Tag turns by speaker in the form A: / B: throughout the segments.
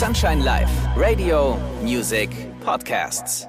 A: Sunshine Live, Radio, Music, Podcasts.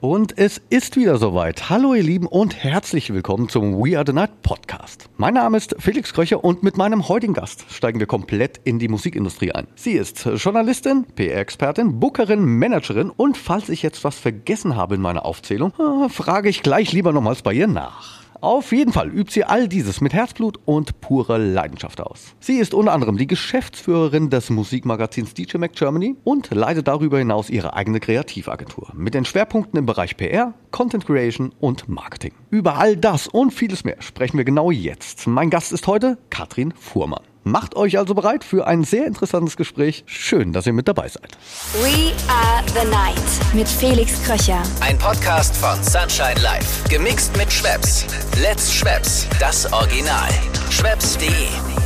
B: Und es ist wieder soweit. Hallo ihr Lieben und herzlich willkommen zum We Are the Night Podcast. Mein Name ist Felix Kröcher und mit meinem heutigen Gast steigen wir komplett in die Musikindustrie ein. Sie ist Journalistin, PR-Expertin, Bookerin, Managerin und falls ich jetzt was vergessen habe in meiner Aufzählung, äh, frage ich gleich lieber nochmals bei ihr nach. Auf jeden Fall übt sie all dieses mit Herzblut und purer Leidenschaft aus. Sie ist unter anderem die Geschäftsführerin des Musikmagazins DJ Mac Germany und leitet darüber hinaus ihre eigene Kreativagentur mit den Schwerpunkten im Bereich PR, Content Creation und Marketing. Über all das und vieles mehr sprechen wir genau jetzt. Mein Gast ist heute Katrin Fuhrmann. Macht euch also bereit für ein sehr interessantes Gespräch. Schön, dass ihr mit dabei seid.
C: We are the night mit Felix Kröcher.
A: Ein Podcast von Sunshine Live. Gemixt mit Schwepps. Let's Schwepps. Das Original. Schwepps.de.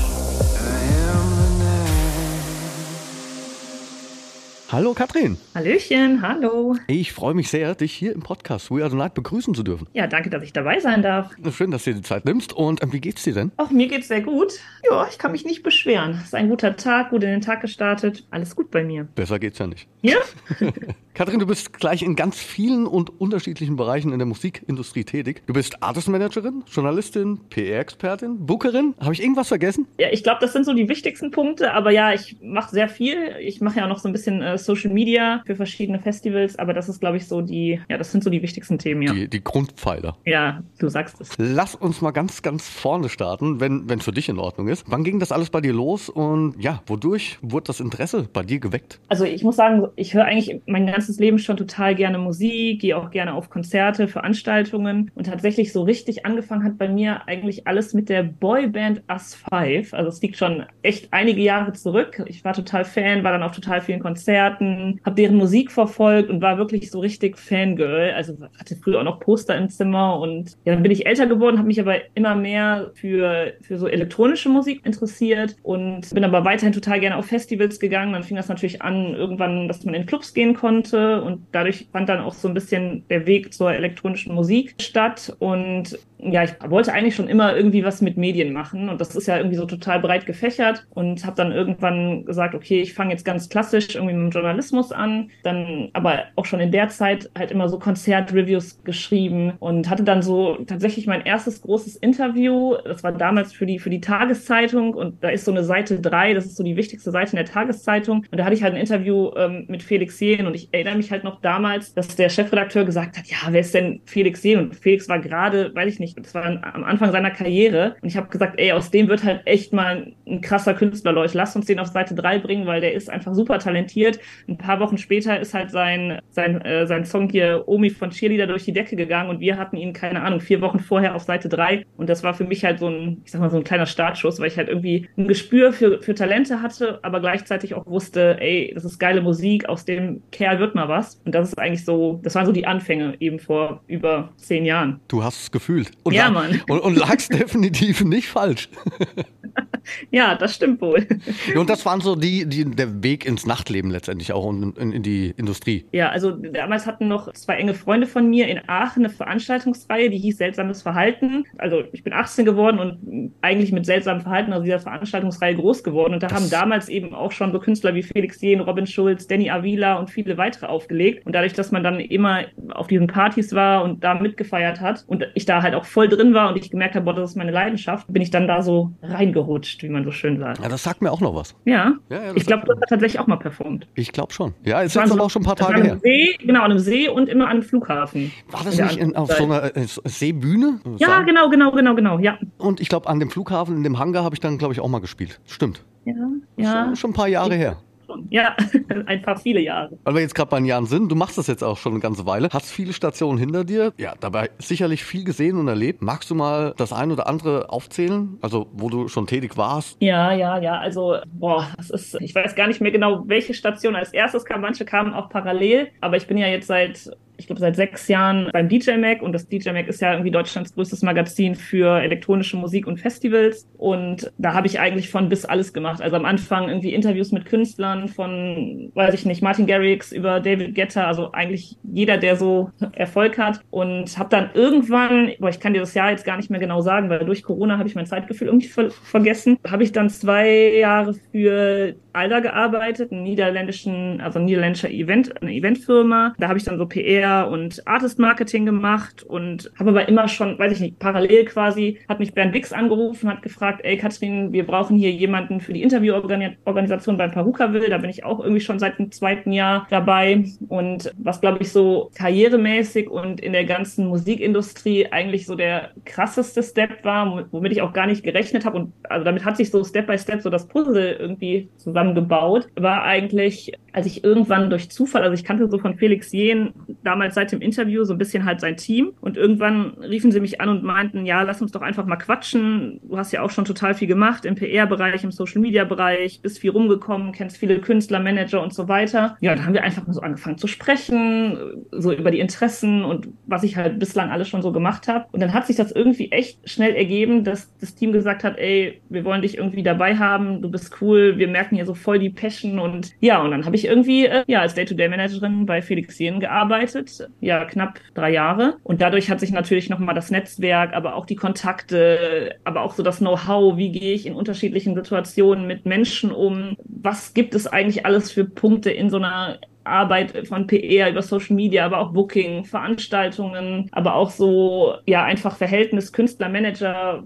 B: Hallo Katrin.
D: Hallöchen, hallo.
B: Ich freue mich sehr, dich hier im Podcast We Are the Night begrüßen zu dürfen.
D: Ja, danke, dass ich dabei sein darf.
B: Schön, dass du dir die Zeit nimmst. Und äh, wie geht's dir denn?
D: Auch mir geht's sehr gut. Ja, ich kann mich nicht beschweren. Es ist ein guter Tag, gut in den Tag gestartet. Alles gut bei mir.
B: Besser geht's ja nicht.
D: Ja?
B: Katrin, du bist gleich in ganz vielen und unterschiedlichen Bereichen in der Musikindustrie tätig. Du bist Artist Managerin, Journalistin, PR-Expertin, Bookerin. Habe ich irgendwas vergessen?
D: ja, ich glaube, das sind so die wichtigsten Punkte. Aber ja, ich mache sehr viel. Ich mache ja auch noch so ein bisschen äh, Social Media für verschiedene Festivals. Aber das ist, glaube ich, so die, ja, das sind so die wichtigsten Themen, ja.
B: Die, die Grundpfeiler.
D: Ja, du sagst es.
B: Lass uns mal ganz, ganz vorne starten, wenn es für dich in Ordnung ist. Wann ging das alles bei dir los und ja, wodurch wurde das Interesse bei dir geweckt?
D: Also ich muss sagen, ich höre eigentlich mein ganzes Leben schon total gerne Musik, gehe auch gerne auf Konzerte, Veranstaltungen und tatsächlich so richtig angefangen hat bei mir eigentlich alles mit der Boyband Us Five. Also es liegt schon echt einige Jahre zurück. Ich war total Fan, war dann auf total vielen Konzerten, habe deren Musik verfolgt und war wirklich so richtig Fangirl. Also hatte früher auch noch Poster im Zimmer und ja, dann bin ich älter geworden, habe mich aber immer mehr für, für so elektronische Musik interessiert und bin aber weiterhin total gerne auf Festivals gegangen. Dann fing das natürlich an, irgendwann, dass man in Clubs gehen konnte und dadurch fand dann auch so ein bisschen der Weg zur elektronischen Musik statt und ja, ich wollte eigentlich schon immer irgendwie was mit Medien machen und das ist ja irgendwie so total breit gefächert und habe dann irgendwann gesagt, okay, ich fange jetzt ganz klassisch irgendwie mit dem Journalismus an, dann aber auch schon in der Zeit halt immer so Konzertreviews geschrieben und hatte dann so tatsächlich mein erstes großes Interview, das war damals für die für die Tageszeitung und da ist so eine Seite drei, das ist so die wichtigste Seite in der Tageszeitung und da hatte ich halt ein Interview ähm, mit Felix Jähn und ich erinnere mich halt noch damals, dass der Chefredakteur gesagt hat, ja, wer ist denn Felix Jähn? Und Felix war gerade, weiß ich nicht, das war am Anfang seiner Karriere und ich habe gesagt, ey, aus dem wird halt echt mal ein krasser Künstler, Leute, lasst uns den auf Seite drei bringen, weil der ist einfach super talentiert. Ein paar Wochen später ist halt sein sein äh, sein Song hier Omi von Cheerleader durch die Decke gegangen und wir hatten ihn keine Ahnung vier Wochen vorher auf Seite drei und das war für mich halt so ein, ich sag mal so ein kleiner Startschuss, weil ich halt irgendwie ein Gespür für für Talente hatte, aber gleichzeitig auch wusste, ey, das ist geile Musik, aus dem Kerl wird mal was und das ist eigentlich so, das waren so die Anfänge eben vor über zehn Jahren.
B: Du hast es gefühlt. Und
D: Ja,
B: lag-
D: Mann.
B: Und, und lagst definitiv nicht falsch.
D: Ja, das stimmt wohl.
B: Und das waren so die, die, der Weg ins Nachtleben letztendlich auch und in, in die Industrie.
D: Ja, also damals hatten noch zwei enge Freunde von mir in Aachen eine Veranstaltungsreihe, die hieß Seltsames Verhalten. Also ich bin 18 geworden und eigentlich mit seltsamem Verhalten aus dieser Veranstaltungsreihe groß geworden. Und da haben damals eben auch schon so Künstler wie Felix Jähn, Robin Schulz, Danny Avila und viele weitere aufgelegt. Und dadurch, dass man dann immer auf diesen Partys war und da mitgefeiert hat und ich da halt auch voll drin war und ich gemerkt habe, boah, das ist meine Leidenschaft, bin ich dann da so reingerutscht, wie man so schön sagt.
B: Ja, das sagt mir auch noch was.
D: Ja,
B: Ja, ja, das
D: ich glaube,
B: sagt
D: du hast da tatsächlich auch mal performt.
B: Ich glaube schon. Ja,
D: Das
B: jetzt
D: waren
B: aber
D: so-
B: auch schon ein paar
D: das
B: Tage her.
D: See, genau, an einem See und immer an einem Flughafen.
B: War das nicht in, auf so einer äh, Seebühne?
D: Ja,
B: Sagen-
D: genau, genau, genau, genau, ja.
B: Und ich glaube, an dem Flughafen, in dem Hangar, habe ich dann, glaube ich, auch mal gespielt. Stimmt.
D: Ja, ja,
B: Schon, schon ein paar Jahre her.
D: Schon. Ja, ein paar viele Jahre.
B: Weil wir jetzt gerade bei den Jahren sind, du machst das jetzt auch schon eine ganze Weile, hast viele Stationen hinter dir, ja, dabei sicherlich viel gesehen und erlebt. Magst du mal das ein oder andere aufzählen? Also, wo du schon tätig warst?
D: Ja, ja, ja, also, boah, das ist, ich weiß gar nicht mehr genau, welche Station als erstes kam. Manche kamen auch parallel, aber ich bin ja jetzt seit ich glaube, seit sechs Jahren beim DJ Mag und das DJ Mag ist ja irgendwie Deutschlands größtes Magazin für elektronische Musik und Festivals. Und da habe ich eigentlich von bis alles gemacht. Also am Anfang irgendwie Interviews mit Künstlern von, weiß ich nicht, Martin Garrix über David Guetta, also eigentlich jeder, der so Erfolg hat. Und habe dann irgendwann, boah, ich kann dir das Jahr jetzt gar nicht mehr genau sagen, weil durch Corona habe ich mein Zeitgefühl irgendwie ver vergessen, habe ich dann zwei Jahre für Alda gearbeitet, niederländischen, also niederländischer Event, eine Eventfirma. Da habe ich dann so PR und Artist Marketing gemacht und habe aber immer schon, weiß ich nicht, parallel quasi, hat mich Bernd Wix angerufen, hat gefragt, ey Katrin, wir brauchen hier jemanden für die Intervieworganisation beim Will. Da bin ich auch irgendwie schon seit dem zweiten Jahr dabei. Und was, glaube ich, so karrieremäßig und in der ganzen Musikindustrie eigentlich so der krasseste Step war, womit ich auch gar nicht gerechnet habe. Und also damit hat sich so Step by Step so das Puzzle irgendwie zusammengebaut, war eigentlich, als ich irgendwann durch Zufall, also ich kannte so von Felix Jehn damals seit dem Interview so ein bisschen halt sein Team und irgendwann riefen sie mich an und meinten, ja, lass uns doch einfach mal quatschen. Du hast ja auch schon total viel gemacht im PR-Bereich, im Social-Media-Bereich, bist viel rumgekommen, kennst viele Künstler, Manager und so weiter. Ja, da haben wir einfach mal so angefangen zu sprechen, so über die Interessen und was ich halt bislang alles schon so gemacht habe. Und dann hat sich das irgendwie echt schnell ergeben, dass das Team gesagt hat, ey, wir wollen dich irgendwie dabei haben, du bist cool, wir merken hier so voll die Passion und ja, und dann habe ich irgendwie äh, ja als Day-to-Day-Managerin bei Felix Jen gearbeitet, ja knapp drei Jahre. Und dadurch hat sich natürlich nochmal das Netzwerk, aber auch die Kontakte, aber auch so das Know-how, wie gehe ich in unterschiedlichen Situationen mit Menschen um, was gibt es eigentlich alles für Punkte in so einer Arbeit von PR über Social Media, aber auch Booking, Veranstaltungen, aber auch so, ja, einfach Verhältnis Künstler-Manager,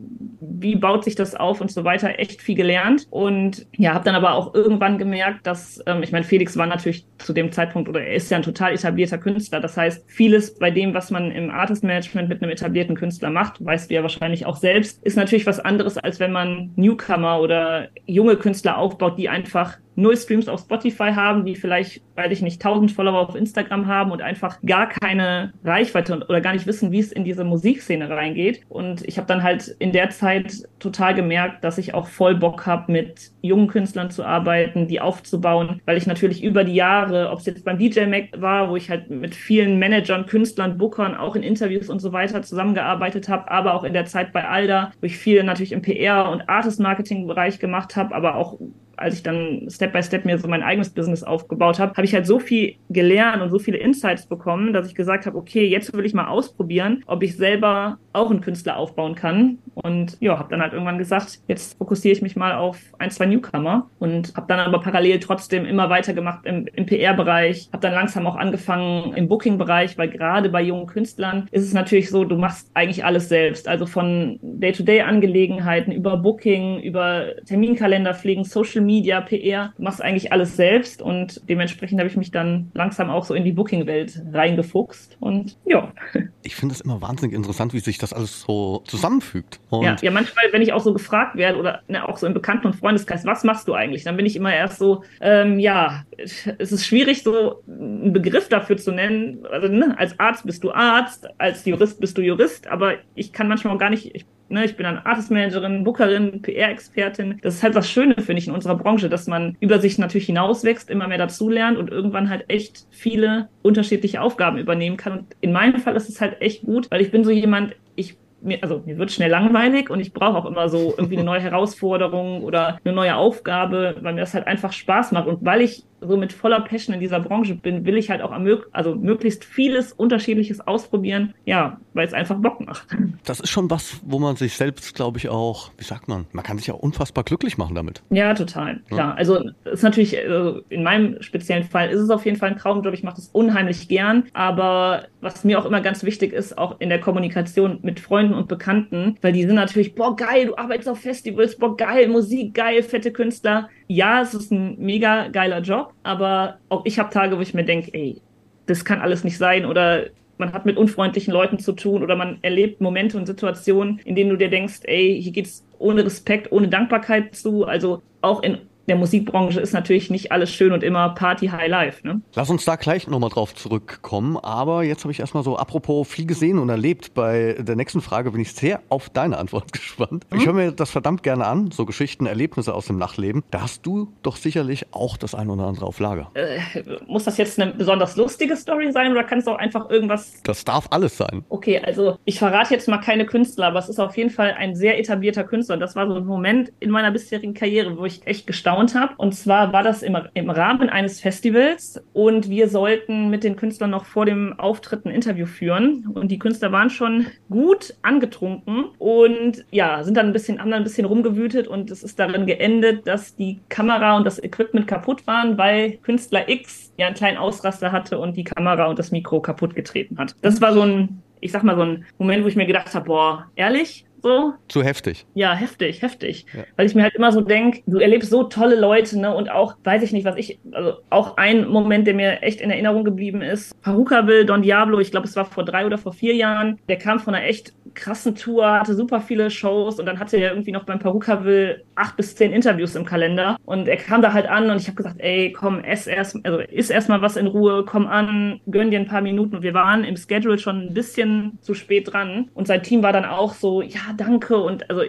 D: wie baut sich das auf und so weiter, echt viel gelernt. Und ja, habe dann aber auch irgendwann gemerkt, dass, ähm, ich meine, Felix war natürlich zu dem Zeitpunkt oder er ist ja ein total etablierter Künstler. Das heißt, vieles bei dem, was man im Artist Management mit einem etablierten Künstler macht, weißt du ja wahrscheinlich auch selbst, ist natürlich was anderes, als wenn man Newcomer oder junge Künstler aufbaut, die einfach null Streams auf Spotify haben, die vielleicht, weil ich nicht, tausend Follower auf Instagram haben und einfach gar keine Reichweite oder gar nicht wissen, wie es in diese Musikszene reingeht. Und ich habe dann halt in der Zeit total gemerkt, dass ich auch voll Bock habe, mit jungen Künstlern zu arbeiten, die aufzubauen, weil ich natürlich über die Jahre, ob es jetzt beim DJ Mac war, wo ich halt mit vielen Managern, Künstlern, Bookern auch in Interviews und so weiter zusammengearbeitet habe, aber auch in der Zeit bei Alda, wo ich viel natürlich im PR und Artist Marketing Bereich gemacht habe, aber auch als ich dann Step by Step mir so mein eigenes Business aufgebaut habe, habe ich halt so viel gelernt und so viele Insights bekommen, dass ich gesagt habe, okay, jetzt will ich mal ausprobieren, ob ich selber auch einen Künstler aufbauen kann. Und ja, habe dann halt irgendwann gesagt, jetzt fokussiere ich mich mal auf ein, zwei Newcomer und habe dann aber parallel trotzdem immer weitergemacht im, im PR-Bereich, habe dann langsam auch angefangen im Booking-Bereich, weil gerade bei jungen Künstlern ist es natürlich so, du machst eigentlich alles selbst, also von Day-to-Day-Angelegenheiten über Booking, über Terminkalender pflegen, Social Media, PR. Du machst eigentlich alles selbst und dementsprechend habe ich mich dann langsam auch so in die Booking-Welt reingefuchst und ja.
B: Ich finde es immer wahnsinnig interessant, wie sich das alles so zusammenfügt.
D: ja, ja, manchmal, wenn ich auch so gefragt werde oder ne, auch so im Bekannten- und Freundeskreis, was machst du eigentlich? Dann bin ich immer erst so, ähm, ja, es ist schwierig, so einen Begriff dafür zu nennen. Also ne, als Arzt bist du Arzt, als Jurist bist du Jurist, aber ich kann manchmal auch gar nicht, ich Ne, ich bin dann Artist-Managerin, Bookerin, PR-Expertin. Das ist halt das Schöne, finde ich, in unserer Branche, dass man über sich natürlich hinauswächst, immer mehr dazulernt und irgendwann halt echt viele unterschiedliche Aufgaben übernehmen kann. Und in meinem Fall ist es halt echt gut, weil ich bin so jemand, ich mir, also mir wird schnell langweilig und ich brauche auch immer so irgendwie eine neue Herausforderung oder eine neue Aufgabe, weil mir das halt einfach Spaß macht. Und weil ich so mit voller Passion in dieser Branche bin, will ich halt auch also möglichst vieles Unterschiedliches ausprobieren, ja, weil es einfach Bock macht.
B: Das ist schon was, wo man sich selbst, glaube ich, auch, wie sagt man, man kann sich ja unfassbar glücklich machen damit.
D: Ja, total, klar. Ja. Also ist natürlich, also in meinem speziellen Fall ist es auf jeden Fall ein Traumjob, ich mache das unheimlich gern, aber was mir auch immer ganz wichtig ist, auch in der Kommunikation mit Freunden und Bekannten, weil die sind natürlich, boah, geil, du arbeitest auf Festivals, boah, geil, Musik, geil, fette Künstler. Ja, es ist ein mega geiler Job, aber auch ich habe Tage, wo ich mir denke, ey, das kann alles nicht sein oder man hat mit unfreundlichen Leuten zu tun oder man erlebt Momente und Situationen, in denen du dir denkst, ey, hier geht's ohne Respekt, ohne Dankbarkeit zu. Also auch in der Musikbranche ist natürlich nicht alles schön und immer Party High Life. Ne?
B: Lass uns da gleich nochmal drauf zurückkommen. Aber jetzt habe ich erstmal so, apropos viel gesehen und erlebt, bei der nächsten Frage bin ich sehr auf deine Antwort gespannt. Mhm. Ich höre mir das verdammt gerne an, so Geschichten, Erlebnisse aus dem Nachtleben. Da hast du doch sicherlich auch das ein oder andere auf Lager.
D: Äh, muss das jetzt eine besonders lustige Story sein oder kann es auch einfach irgendwas.
B: Das darf alles sein.
D: Okay, also ich verrate jetzt mal keine Künstler, aber es ist auf jeden Fall ein sehr etablierter Künstler. Und das war so ein Moment in meiner bisherigen Karriere, wo ich echt gestaunt habe. Und zwar war das im, im Rahmen eines Festivals und wir sollten mit den Künstlern noch vor dem Auftritt ein Interview führen. Und die Künstler waren schon gut angetrunken und ja, sind dann ein bisschen, haben ein bisschen rumgewütet und es ist darin geendet, dass die Kamera und das Equipment kaputt waren, weil Künstler X ja einen kleinen Ausraster hatte und die Kamera und das Mikro kaputt getreten hat. Das war so ein, ich sag mal, so ein Moment, wo ich mir gedacht habe, boah, ehrlich? So.
B: Zu heftig.
D: Ja, heftig, heftig. Ja. Weil ich mir halt immer so denke, du erlebst so tolle Leute, ne? Und auch, weiß ich nicht, was ich, also auch ein Moment, der mir echt in Erinnerung geblieben ist. Will, Don Diablo, ich glaube, es war vor drei oder vor vier Jahren, der kam von einer echt krassen Tour, hatte super viele Shows und dann hatte er irgendwie noch beim Will acht bis zehn Interviews im Kalender. Und er kam da halt an und ich habe gesagt, ey, komm, ess erst, also iss erstmal was in Ruhe, komm an, gönn dir ein paar Minuten. Und wir waren im Schedule schon ein bisschen zu spät dran. Und sein Team war dann auch so, ja, danke. Und also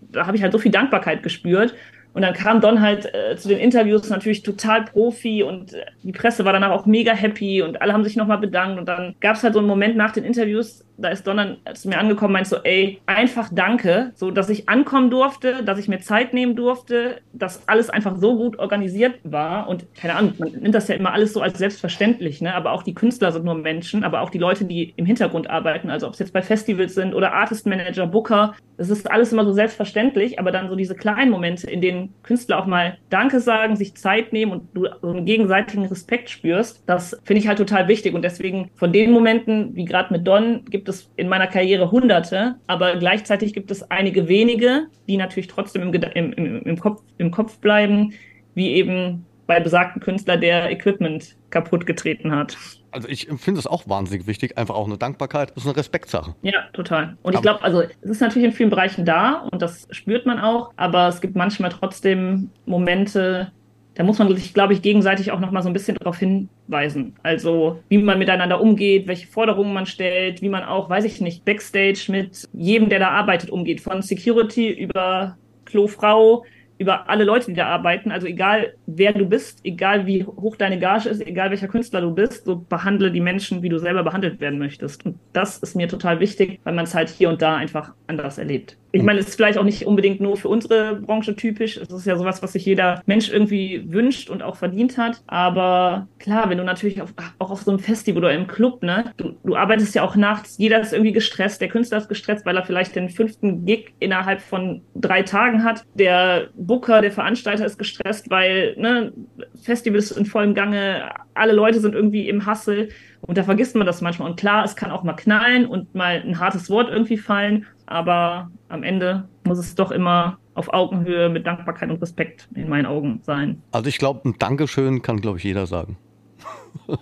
D: da habe ich halt so viel Dankbarkeit gespürt. Und dann kam Don halt äh, zu den Interviews natürlich total Profi und äh, die Presse war danach auch mega happy und alle haben sich nochmal bedankt. Und dann gab es halt so einen Moment nach den Interviews, da ist Don dann zu mir angekommen, meint so, ey, einfach danke, so, dass ich ankommen durfte, dass ich mir Zeit nehmen durfte, dass alles einfach so gut organisiert war. Und keine Ahnung, man nimmt das ja immer alles so als selbstverständlich, ne, aber auch die Künstler sind nur Menschen, aber auch die Leute, die im Hintergrund arbeiten, also ob es jetzt bei Festivals sind oder Artist Manager, Booker, das ist alles immer so selbstverständlich, aber dann so diese kleinen Momente, in denen Künstler auch mal Danke sagen, sich Zeit nehmen und du so einen gegenseitigen Respekt spürst, das finde ich halt total wichtig. Und deswegen von den Momenten, wie gerade mit Don, gibt es es in meiner Karriere hunderte, aber gleichzeitig gibt es einige wenige, die natürlich trotzdem im, im, im, im, Kopf, Kopf bleiben, wie eben bei besagten Künstler, der Equipment kaputt getreten hat.
B: Also ich finde es auch wahnsinnig wichtig, einfach auch eine Dankbarkeit, das ist eine Respektsache.
D: Ja, total. Und ich glaube, also es ist natürlich in vielen Bereichen da und das spürt man auch, aber es gibt manchmal trotzdem Momente, da muss man sich, glaube ich, gegenseitig auch noch mal so ein bisschen darauf hinweisen. Also, wie man miteinander umgeht, welche Forderungen man stellt, wie man auch, weiß ich nicht, Backstage mit jedem, der da arbeitet, umgeht. Von Security über Klofrau, über alle Leute, die da arbeiten. Also egal, wer du bist, egal wie hoch deine Gage ist, egal welcher Künstler du bist, so behandle die Menschen, wie du selber behandelt werden möchtest. Und das ist mir total wichtig, weil man es halt hier und da einfach anders erlebt ich meine, es ist vielleicht auch nicht unbedingt nur für unsere Branche typisch. Es ist ja sowas, was sich jeder Mensch irgendwie wünscht und auch verdient hat. Aber klar, wenn du natürlich auf, auch auf so einem Festival oder im Club, ne, du, du arbeitest ja auch nachts, jeder ist irgendwie gestresst, der Künstler ist gestresst, weil er vielleicht den fünften Gig innerhalb von drei Tagen hat. Der Booker, der Veranstalter ist gestresst, weil, ne, Festival ist in vollem Gange, alle Leute sind irgendwie im Hassel. Und da vergisst man das manchmal. Und klar, es kann auch mal knallen und mal ein hartes Wort irgendwie fallen aber am Ende muss es doch immer auf Augenhöhe mit Dankbarkeit und Respekt in meinen Augen sein.
B: Also ich glaube, ein Dankeschön kann, glaube ich, jeder sagen.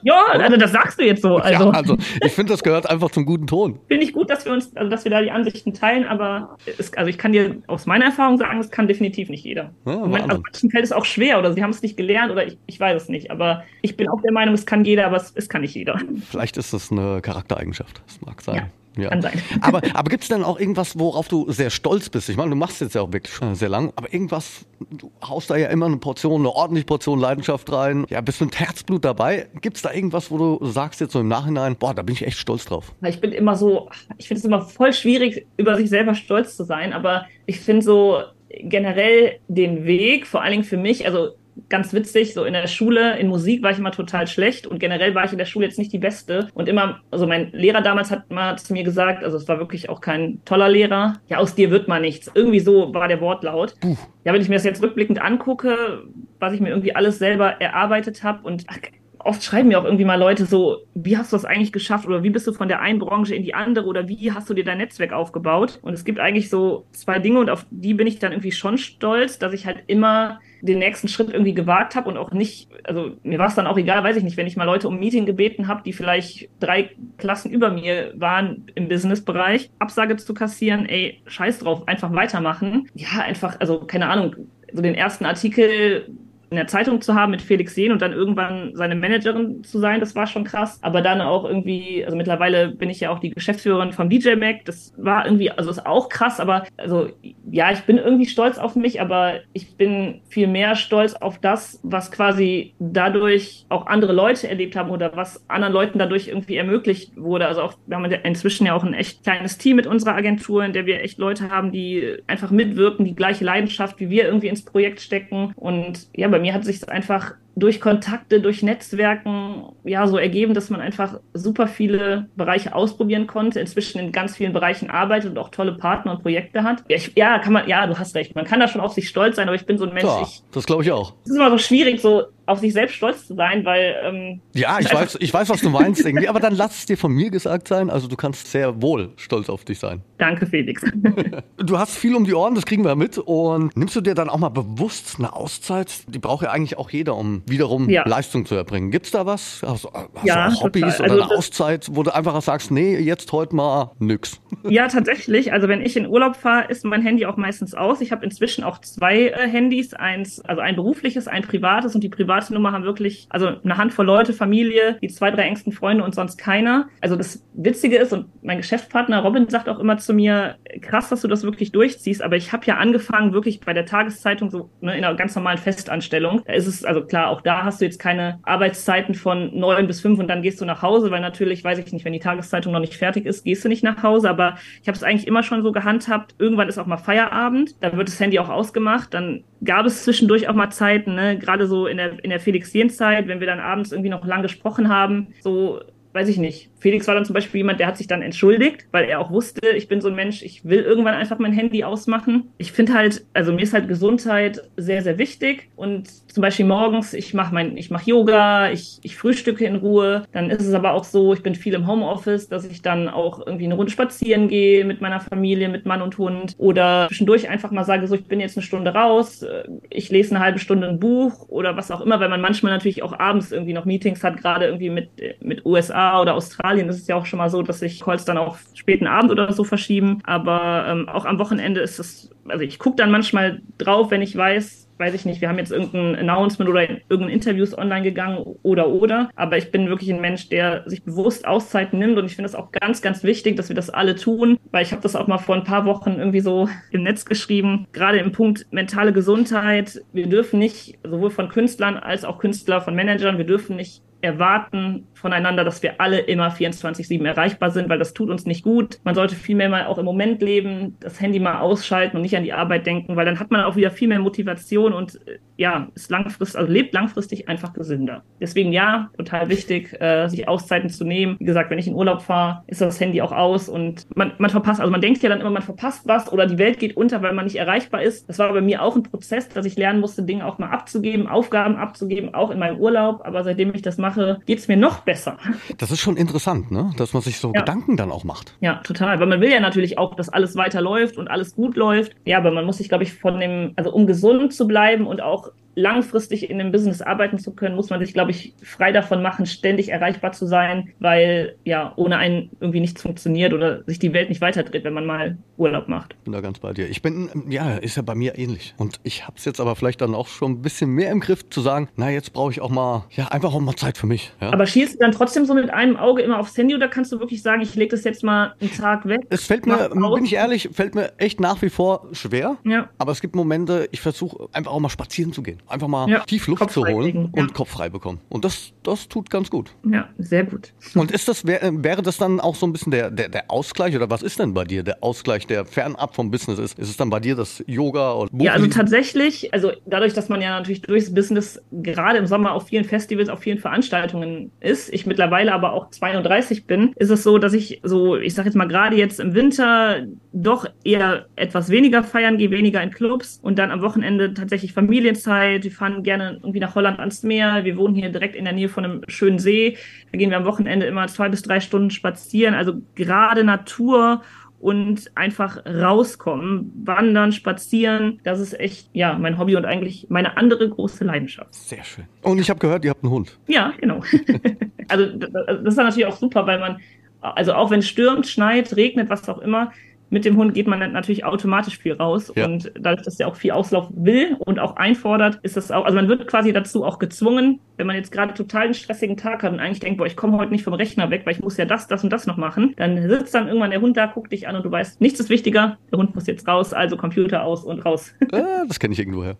D: Ja, also das sagst du jetzt so. Also, ja,
B: also ich finde, das gehört einfach zum guten Ton.
D: Finde ich gut, dass wir uns, also dass wir da die Ansichten teilen, aber es, also ich kann dir aus meiner Erfahrung sagen, es kann definitiv nicht jeder. Ja, man, also manchen fällt es auch schwer oder sie haben es nicht gelernt oder ich, ich weiß es nicht. Aber ich bin auch der Meinung, es kann jeder, aber es, es kann nicht jeder.
B: Vielleicht ist das eine Charaktereigenschaft. Das mag sein. Ja. Ja. Kann sein. Aber, aber gibt es denn auch irgendwas, worauf du sehr stolz bist? Ich meine, du machst jetzt ja auch wirklich schon sehr lang, aber irgendwas, du haust da ja immer eine Portion, eine ordentliche Portion Leidenschaft rein. Ja, bist du mit Herzblut dabei? Gibt es da irgendwas, wo du sagst jetzt so im Nachhinein, boah, da bin ich echt stolz drauf?
D: Ich bin immer so, ich finde es immer voll schwierig, über sich selber stolz zu sein, aber ich finde so generell den Weg, vor allen Dingen für mich, also ganz witzig, so in der Schule, in Musik war ich immer total schlecht und generell war ich in der Schule jetzt nicht die Beste. Und immer, also mein Lehrer damals hat mal zu mir gesagt, also es war wirklich auch kein toller Lehrer, ja, aus dir wird man nichts. Irgendwie so war der Wortlaut. Puh. Ja, wenn ich mir das jetzt rückblickend angucke, was ich mir irgendwie alles selber erarbeitet habe und ach, oft schreiben mir auch irgendwie mal Leute so, wie hast du das eigentlich geschafft oder wie bist du von der einen Branche in die andere oder wie hast du dir dein Netzwerk aufgebaut? Und es gibt eigentlich so zwei Dinge und auf die bin ich dann irgendwie schon stolz, dass ich halt immer den nächsten Schritt irgendwie gewagt habe und auch nicht, also mir war es dann auch egal, weiß ich nicht, wenn ich mal Leute um Meeting gebeten habe, die vielleicht drei Klassen über mir waren im Businessbereich, Absage zu kassieren, ey, scheiß drauf, einfach weitermachen. Ja, einfach, also keine Ahnung, so den ersten Artikel in der Zeitung zu haben mit Felix Sehn und dann irgendwann seine Managerin zu sein, das war schon krass. Aber dann auch irgendwie, also mittlerweile bin ich ja auch die Geschäftsführerin vom DJ Mac. Das war irgendwie, also ist auch krass, aber also ja, ich bin irgendwie stolz auf mich, aber ich bin viel mehr stolz auf das, was quasi dadurch auch andere Leute erlebt haben oder was anderen Leuten dadurch irgendwie ermöglicht wurde. Also auch, wir haben inzwischen ja auch ein echt kleines Team mit unserer Agentur, in der wir echt Leute haben, die einfach mitwirken, die gleiche Leidenschaft wie wir irgendwie ins Projekt stecken. Und ja, bei mir hat sich einfach durch Kontakte, durch Netzwerken ja so ergeben, dass man einfach super viele Bereiche ausprobieren konnte, inzwischen in ganz vielen Bereichen arbeitet und auch tolle Partner und Projekte hat. Ja, ich, ja kann man, ja, du hast recht. Man kann da schon auf sich stolz sein, aber ich bin so ein Mensch. Ja,
B: ich, das glaube ich auch.
D: Es ist immer so schwierig, so auf sich selbst stolz zu sein, weil ähm,
B: ja, ich weiß, ich weiß, was du meinst irgendwie, aber dann lass es dir von mir gesagt sein. Also du kannst sehr wohl stolz auf dich sein.
D: Danke, Felix.
B: du hast viel um die Ohren, das kriegen wir mit. Und nimmst du dir dann auch mal bewusst eine Auszeit? Die braucht ja eigentlich auch jeder, um wiederum ja. Leistung zu erbringen. Gibt es da was? Hast, hast ja, du auch Hobbys total. oder also eine Auszeit, wo du einfach sagst, nee, jetzt heute mal nix?
D: Ja, tatsächlich. Also wenn ich in Urlaub fahre, ist mein Handy auch meistens aus. Ich habe inzwischen auch zwei äh, Handys, eins, also ein berufliches, ein privates und die private Nummer haben wirklich, also eine Handvoll Leute, Familie, die zwei, drei engsten Freunde und sonst keiner. Also das Witzige ist, und mein Geschäftspartner Robin sagt auch immer zu mir, krass, dass du das wirklich durchziehst, aber ich habe ja angefangen, wirklich bei der Tageszeitung so ne, in einer ganz normalen Festanstellung. Da ist es, also klar, auch da hast du jetzt keine Arbeitszeiten von neun bis fünf und dann gehst du nach Hause, weil natürlich, weiß ich nicht, wenn die Tageszeitung noch nicht fertig ist, gehst du nicht nach Hause. Aber ich habe es eigentlich immer schon so gehandhabt. Irgendwann ist auch mal Feierabend, dann wird das Handy auch ausgemacht. Dann gab es zwischendurch auch mal Zeiten, ne, gerade so in der, in der Felix-Jehn-Zeit, wenn wir dann abends irgendwie noch lang gesprochen haben, so weiß ich nicht, Felix war dann zum Beispiel jemand, der hat sich dann entschuldigt, weil er auch wusste, ich bin so ein Mensch, ich will irgendwann einfach mein Handy ausmachen. Ich finde halt, also mir ist halt Gesundheit sehr, sehr wichtig. Und zum Beispiel morgens, ich mache mein, ich mache Yoga, ich, ich frühstücke in Ruhe. Dann ist es aber auch so, ich bin viel im Homeoffice, dass ich dann auch irgendwie eine Runde spazieren gehe mit meiner Familie, mit Mann und Hund. Oder zwischendurch einfach mal sage, so, ich bin jetzt eine Stunde raus, ich lese eine halbe Stunde ein Buch oder was auch immer, weil man manchmal natürlich auch abends irgendwie noch Meetings hat, gerade irgendwie mit, mit USA oder Australien Australien ist es ja auch schon mal so, dass sich Calls dann auch späten Abend oder so verschieben. Aber ähm, auch am Wochenende ist es, also ich gucke dann manchmal drauf, wenn ich weiß, weiß ich nicht, wir haben jetzt irgendein Announcement oder irgendein Interviews online gegangen oder oder. Aber ich bin wirklich ein Mensch, der sich bewusst Auszeiten nimmt und ich finde es auch ganz, ganz wichtig, dass wir das alle tun, weil ich habe das auch mal vor ein paar Wochen irgendwie so im Netz geschrieben, gerade im Punkt mentale Gesundheit. Wir dürfen nicht, sowohl von Künstlern als auch Künstler, von Managern, wir dürfen nicht erwarten voneinander, dass wir alle immer 24-7 erreichbar sind, weil das tut uns nicht gut. Man sollte vielmehr mal auch im Moment leben, das Handy mal ausschalten und nicht an die Arbeit denken, weil dann hat man auch wieder viel mehr Motivation und äh, ja, ist langfristig, also lebt langfristig einfach gesünder. Deswegen ja, total wichtig, äh, sich Auszeiten zu nehmen. Wie gesagt, wenn ich in Urlaub fahre, ist das Handy auch aus und man, man verpasst, also man denkt ja dann immer, man verpasst was oder die Welt geht unter, weil man nicht erreichbar ist. Das war bei mir auch ein Prozess, dass ich lernen musste, Dinge auch mal abzugeben, Aufgaben abzugeben, auch in meinem Urlaub. Aber seitdem ich das mache, geht es mir noch besser.
B: Das ist schon interessant, ne? Dass man sich so ja. Gedanken dann auch macht.
D: Ja, total. Weil man will ja natürlich auch, dass alles weiter läuft und alles gut läuft. Ja, aber man muss sich, glaube ich, von dem, also um gesund zu bleiben und auch langfristig in dem Business arbeiten zu können, muss man sich, glaube ich, frei davon machen, ständig erreichbar zu sein, weil ja ohne einen irgendwie nichts funktioniert oder sich die Welt nicht weiterdreht, wenn man mal Urlaub macht.
B: Ich bin da ganz bei dir. Ich bin, ja, ist ja bei mir ähnlich. Und ich habe es jetzt aber vielleicht dann auch schon ein bisschen mehr im Griff zu sagen, na, jetzt brauche ich auch mal, ja, einfach auch mal Zeit für mich. Ja?
D: Aber schielst du dann trotzdem so mit einem Auge immer aufs Handy oder kannst du wirklich sagen, ich lege das jetzt mal einen Tag weg?
B: Es fällt mir, bin ich ehrlich, fällt mir echt nach wie vor schwer. Ja. Aber es gibt Momente, ich versuche einfach auch mal spazieren zu gehen einfach mal ja, tief Luft zu holen und ja. Kopf frei bekommen. Und das, das tut ganz gut.
D: Ja, sehr gut.
B: Und ist das, wär, wäre das dann auch so ein bisschen der, der, der Ausgleich oder was ist denn bei dir der Ausgleich, der fernab vom Business ist? Ist es dann bei dir das Yoga oder
D: Buch Ja, also tatsächlich, also dadurch, dass man ja natürlich durchs Business gerade im Sommer auf vielen Festivals, auf vielen Veranstaltungen ist, ich mittlerweile aber auch 32 bin, ist es so, dass ich so, ich sag jetzt mal gerade jetzt im Winter doch eher etwas weniger feiern gehe, weniger in Clubs und dann am Wochenende tatsächlich Familien Ferienzeit. Wir fahren gerne irgendwie nach Holland ans Meer. Wir wohnen hier direkt in der Nähe von einem schönen See. Da gehen wir am Wochenende immer zwei bis drei Stunden spazieren. Also gerade Natur und einfach rauskommen, wandern, spazieren. Das ist echt, ja, mein Hobby und eigentlich meine andere große Leidenschaft.
B: Sehr schön. Und ich habe gehört, ihr habt einen Hund.
D: Ja, genau. also das ist natürlich auch super, weil man, also auch wenn es stürmt, schneit, regnet, was auch immer, mit dem Hund geht man natürlich automatisch viel raus.
B: Ja.
D: Und dadurch, dass der auch viel Auslauf will und auch einfordert, ist das auch, also man wird quasi dazu auch gezwungen, wenn man jetzt gerade total einen stressigen Tag hat und eigentlich denkt, boah, ich komme heute nicht vom Rechner weg, weil ich muss ja das, das und das noch machen, dann sitzt dann irgendwann der Hund da, guckt dich an und du weißt, nichts ist wichtiger, der Hund muss jetzt raus, also Computer aus und raus.
B: Äh, das kenne ich irgendwoher.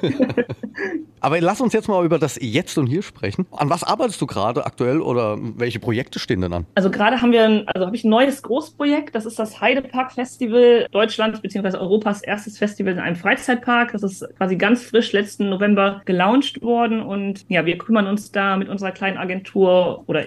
B: Aber lass uns jetzt mal über das Jetzt und Hier sprechen. An was arbeitest du gerade aktuell oder welche Projekte stehen denn an?
D: Also gerade haben wir, ein, also habe ich ein neues Großprojekt. Das ist das Heidepark Festival, Deutschlands bzw. Europas erstes Festival in einem Freizeitpark. Das ist quasi ganz frisch letzten November gelauncht worden und ja, wir kümmern uns da mit unserer kleinen Agentur oder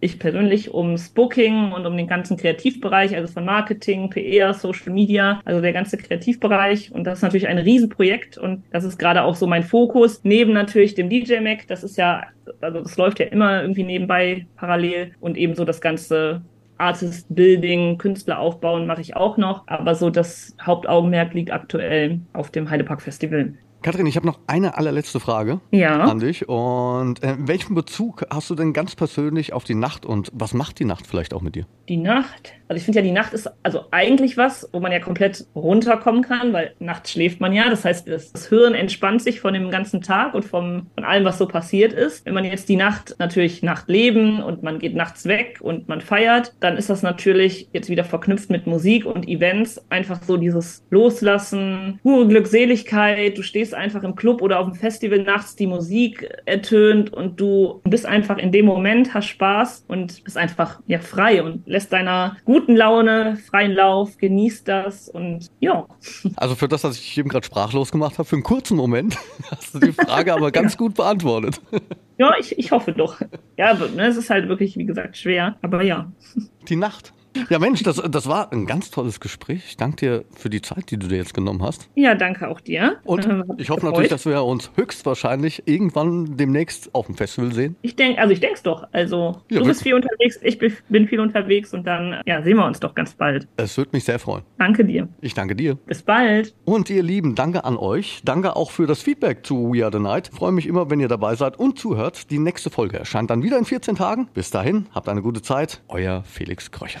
D: ich persönlich ums Booking und um den ganzen Kreativbereich, also von Marketing, PR, Social Media, also der ganze Kreativbereich. Und das ist natürlich ein Riesenprojekt und das ist gerade auch so mein Fokus. Neben natürlich dem DJ Mac, das ist ja, also das läuft ja immer irgendwie nebenbei parallel und ebenso das ganze Artist Building, Künstler aufbauen mache ich auch noch, aber so das Hauptaugenmerk liegt aktuell auf dem Heidepark Festival.
B: Katrin, ich habe noch eine allerletzte Frage
D: Ja.
B: an dich. Und äh, welchen Bezug hast du denn ganz persönlich auf die Nacht und was macht die Nacht vielleicht auch mit dir?
D: Die Nacht, also ich finde ja, die Nacht ist also eigentlich was, wo man ja komplett runterkommen kann, weil nachts schläft man ja. Das heißt, das, das Hirn entspannt sich von dem ganzen Tag und vom, von allem, was so passiert ist. Wenn man jetzt die Nacht natürlich Nacht leben und man geht nachts weg und man feiert, dann ist das natürlich jetzt wieder verknüpft mit Musik und Events. Einfach so dieses Loslassen, pure Glückseligkeit. Du stehst einfach im Club oder auf dem Festival nachts, die Musik ertönt und du bist einfach in dem Moment, hast Spaß und bist einfach ja frei und lässt deiner guten Laune freien Lauf, genießt das und ja.
B: Also für das, was ich eben gerade sprachlos gemacht habe, für einen kurzen Moment hast du die Frage aber ganz gut beantwortet.
D: Ja, ich, ich hoffe doch. Ja, ne, es ist halt wirklich, wie gesagt, schwer. Aber ja.
B: Die Nacht. Ja, Mensch, das, das war ein ganz tolles Gespräch. Ich danke dir für die Zeit, die du dir jetzt genommen hast.
D: Ja, danke auch dir.
B: Und
D: Äh,
B: ich hoffe
D: gefreut.
B: natürlich, dass wir uns höchstwahrscheinlich irgendwann demnächst auf dem Festival sehen.
D: Ich denke, also ich denke es doch. Also
B: Ja,
D: du bist viel unterwegs, ich bin- bin viel unterwegs und dann ja, sehen wir uns doch ganz bald.
B: Es würde mich sehr freuen.
D: Danke dir.
B: Ich danke dir.
D: Bis bald.
B: Und ihr Lieben, danke an euch. Danke auch für das Feedback zu We Are the Night. Freue mich immer, wenn ihr dabei seid und zuhört. Die nächste Folge erscheint dann wieder in 14 Tagen. Bis dahin, habt eine gute Zeit. Euer Felix Kröcher.